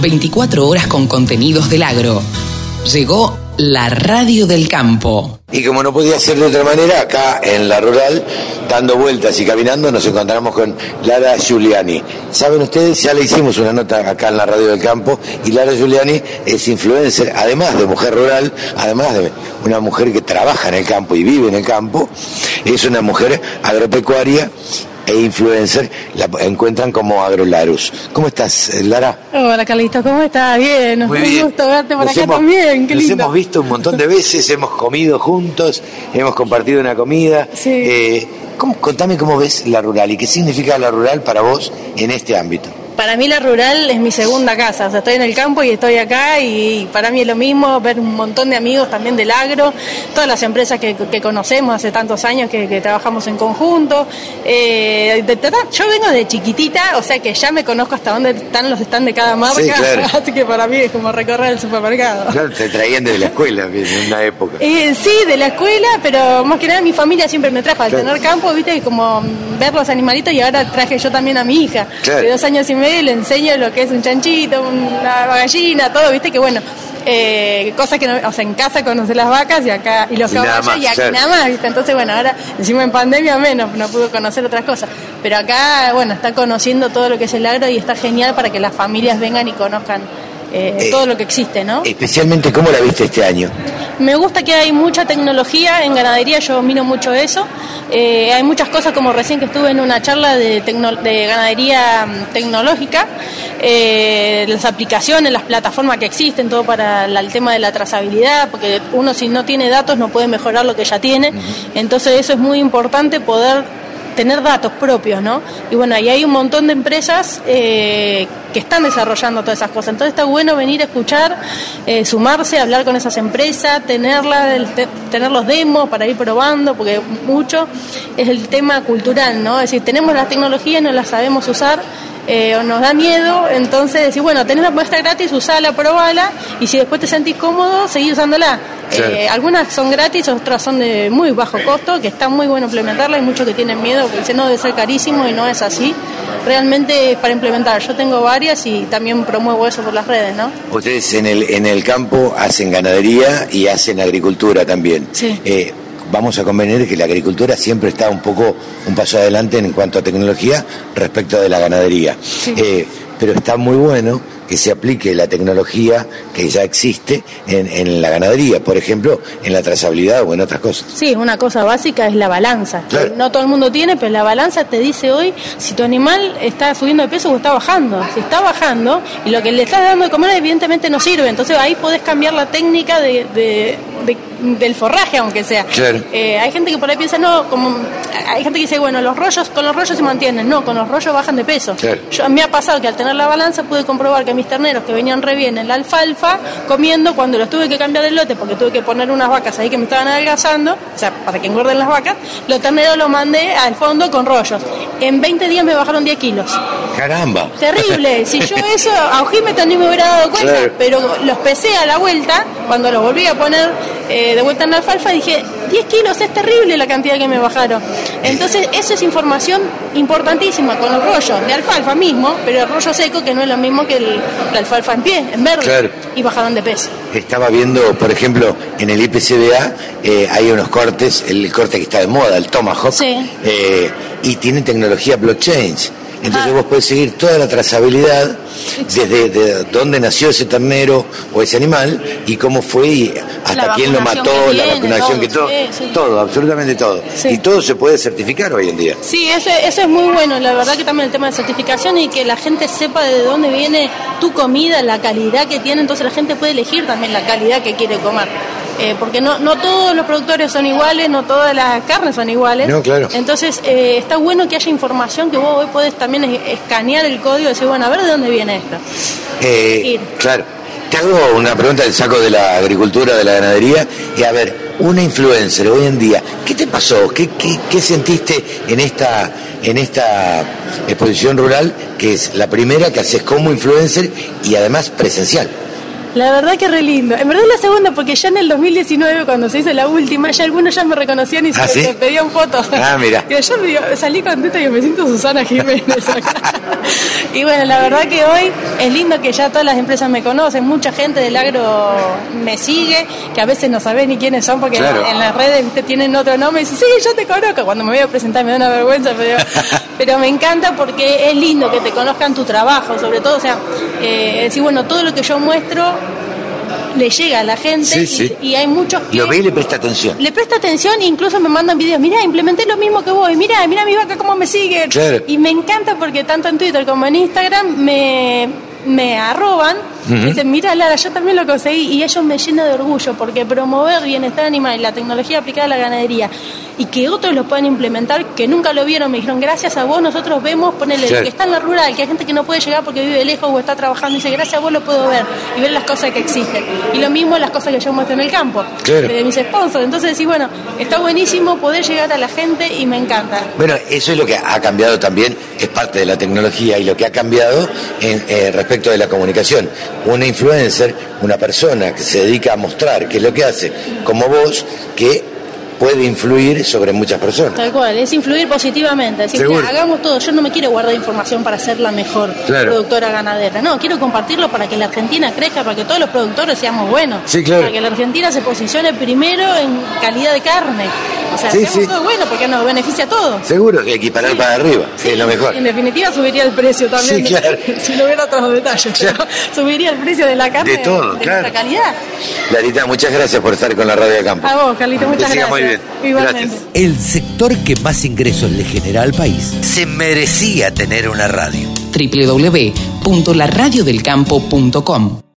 24 horas con contenidos del agro. Llegó la radio del campo. Y como no podía ser de otra manera, acá en la rural, dando vueltas y caminando, nos encontramos con Lara Giuliani. Saben ustedes, ya le hicimos una nota acá en la radio del campo, y Lara Giuliani es influencer, además de mujer rural, además de una mujer que trabaja en el campo y vive en el campo, es una mujer agropecuaria e influencer la encuentran como Agrolarus. ¿Cómo estás, Lara? Hola, Carlito, ¿cómo estás? Bien, Muy un bien. gusto verte por Nos acá hemos- también, qué nos hemos visto un montón de veces, hemos comido juntos, hemos compartido una comida. Sí. Eh, ¿cómo- contame cómo ves la rural y qué significa la rural para vos en este ámbito. Para mí la rural es mi segunda casa, o sea, estoy en el campo y estoy acá y para mí es lo mismo ver un montón de amigos también del agro, todas las empresas que, que conocemos hace tantos años que, que trabajamos en conjunto. Eh, de- de- yo vengo de chiquitita, o sea que ya me conozco hasta dónde están los stands de cada marca, Sí, claro. así que para mí es como recorrer el supermercado. Claro, te traían desde la escuela en una época. Eh, sí, de la escuela, pero más que nada mi familia siempre me trajo al Claro. tener campo, viste, como ver los animalitos y ahora traje yo también a mi hija Claro. de dos años y medio le enseño lo que es un chanchito, una gallina, todo, viste, que bueno, eh, cosas que no, o sea, en casa conoce las vacas y acá, y los Y caballos más, y aquí claro. nada más, viste, entonces bueno, ahora encima en pandemia menos, no pudo conocer otras cosas, pero acá, bueno, está conociendo todo lo que es el agro y está genial para que las familias vengan y conozcan eh, Eh, todo lo que existe, ¿no? Especialmente, ¿cómo la viste este año? Me gusta que hay mucha tecnología en ganadería, yo miro mucho eso. Eh, hay muchas cosas, como recién que estuve en una charla de, tecno- de ganadería mm, tecnológica, eh, las aplicaciones, las plataformas que existen, todo para la- el tema de la trazabilidad, porque uno si no tiene datos no puede mejorar lo que ya tiene. Entonces eso es muy importante poder tener datos propios, ¿no? Y bueno, ahí hay un montón de empresas eh, que están desarrollando todas esas cosas. Entonces está bueno venir a escuchar, eh, sumarse, hablar con esas empresas, tenerla, el te- tener los demos para ir probando, porque mucho es el tema cultural, ¿no? Es decir, tenemos las tecnologías, no las sabemos usar. eh, o nos da miedo, entonces decir, bueno, tenés la muestra gratis, usala, probala, y si después te sentís cómodo, seguí usándola. Eh, algunas son gratis, otras son de muy bajo costo, que está muy bueno implementarla. Hay muchos que tienen miedo, que dicen no debe ser carísimo y no es así. Realmente para implementar. Yo tengo varias y también promuevo eso por las redes, ¿no? Ustedes en el, en el campo hacen ganadería y hacen agricultura también. Sí. Eh, vamos a convenir que la agricultura siempre está un poco un paso adelante en cuanto a tecnología respecto de la ganadería. Eh, pero está muy bueno que se aplique la tecnología que ya existe en, en la ganadería, por ejemplo, en la trazabilidad o en otras cosas. Sí, una cosa básica es la balanza. Claro. No todo el mundo tiene, pero la balanza te dice hoy si tu animal está subiendo de peso o está bajando. Si está bajando y lo que le estás dando de comer evidentemente no sirve. Entonces ahí podés cambiar la técnica de, de- de- del forraje, aunque sea. Claro. Eh, hay gente que por ahí piensa, no, como hay gente que dice, bueno, los rollos con los rollos se mantienen. No, con los rollos bajan de peso. Claro. Yo, me ha pasado que al tener la balanza pude comprobar que mis terneros que venían re bien en la alfalfa, comiendo, cuando los tuve que cambiar el lote, porque tuve que poner unas vacas ahí que me estaban adelgazando, o sea, para que engorden las vacas, los terneros los mandé al fondo con rollos. En 20 días me bajaron 10 kilos. Caramba. Terrible. Si yo eso a ojímetro ni me hubiera dado cuenta, Claro. pero los pesé a la vuelta, cuando los volví a poner eh, de vuelta en la alfalfa, dije, 10 kilos, es terrible la cantidad que me bajaron. Entonces, eso es información importantísima con los rollos de alfalfa mismo, pero el rollo seco que no es lo mismo que el- la alfalfa en pie, en verde, Claro. y bajaron de peso. Estaba viendo, por ejemplo, en el IPCBA eh, hay unos cortes, el corte que está de moda, el Tomahawk, Sí. eh, y tiene tecnología blockchain. Entonces Ah. vos podés seguir toda la trazabilidad desde de dónde nació ese ternero o ese animal y cómo fue y hasta quién lo mató, la vacunación todo, que todo, sí, sí. todo, absolutamente todo. Sí. Y todo se puede certificar hoy en día. Sí, eso, eso es muy bueno, la verdad que también el tema de certificación y que la gente sepa de dónde viene tu comida, la calidad que tiene, entonces la gente puede elegir también la calidad que quiere comer. Eh, porque no, no todos los productores son iguales, no todas las carnes son iguales. No, claro. Entonces eh, está bueno que haya información que vos hoy podés también es- escanear el código y decir, bueno, a ver de dónde viene esto. Eh, claro. Te hago una pregunta del saco de la agricultura, de la ganadería, y a ver, una influencer hoy en día, ¿qué te pasó? ¿Qué, qué, qué sentiste en esta, en esta exposición rural, que es la primera que haces como influencer y además presencial? La verdad que re lindo. En verdad la segunda, porque ya en el 2019, cuando se hizo la última, ya algunos ya me reconocían y ¿Ah, se sí? pedían fotos. Ah, mira. Y yo me digo, salí contenta y me siento Susana Jiménez acá. y bueno, la verdad que hoy es lindo que ya todas las empresas me conocen, mucha gente del agro me sigue, que a veces no sabés ni quiénes son porque Claro. en las redes tienen otro nombre y dicen, sí, yo te conozco. Cuando me voy a presentar me da una vergüenza, pero, pero me encanta porque es lindo que te conozcan tu trabajo, sobre todo, o sea, eh, decir, bueno, todo lo que yo muestro le llega a la gente Sí, y- sí. Y, hay muchos que Lo ve y le presta atención. le presta atención e incluso me mandan videos, mira, implementé lo mismo que vos, mira, mira mi vaca cómo me sigue. Claro. Y me encanta porque tanto en Twitter como en Instagram me, me arroban, Ujú. dicen, mira Lara, yo también lo conseguí y ellos me llenan de orgullo porque promover bienestar animal y la tecnología aplicada a la ganadería y que otros lo puedan implementar, que nunca lo vieron, me dijeron, gracias a vos nosotros vemos, ponele, que está en la rural, que hay gente que no puede llegar porque vive lejos o está trabajando, y dice, gracias a vos lo puedo ver y ver las cosas que existen. Y lo mismo las cosas que yo muestro en el campo, Claro. de mis sponsors. Entonces decís, bueno, está buenísimo poder llegar a la gente y me encanta. Bueno, eso es lo que ha cambiado también, es parte de la tecnología y lo que ha cambiado en, eh, respecto de la comunicación. Una influencer, una persona que se dedica a mostrar qué es lo que hace, como vos, que puede influir sobre muchas personas. Tal cual, es influir positivamente. Decir, mira, hagamos todo. Yo no me quiero guardar información para ser la mejor Claro. productora ganadera. No, quiero compartirlo para que la Argentina crezca, para que todos los productores seamos buenos. Sí, claro. Para que la Argentina se posicione primero en calidad de carne. O sea, Sí, sí. todo bueno porque nos beneficia a todos. Seguro que equiparar para arriba, que es lo mejor. En definitiva subiría el precio también. Sí, claro. Si no hubiera otros detalles. Claro. subiría el precio de la carne De todo, de claro. nuestra calidad. Larita, muchas gracias por estar con la Radio de Campo. A vos, Carlito, muchas Que siga gracias. muy bien. Igualmente. Gracias. El sector que más ingresos le genera al país se merecía tener una radio. www.laradiodelcampo.com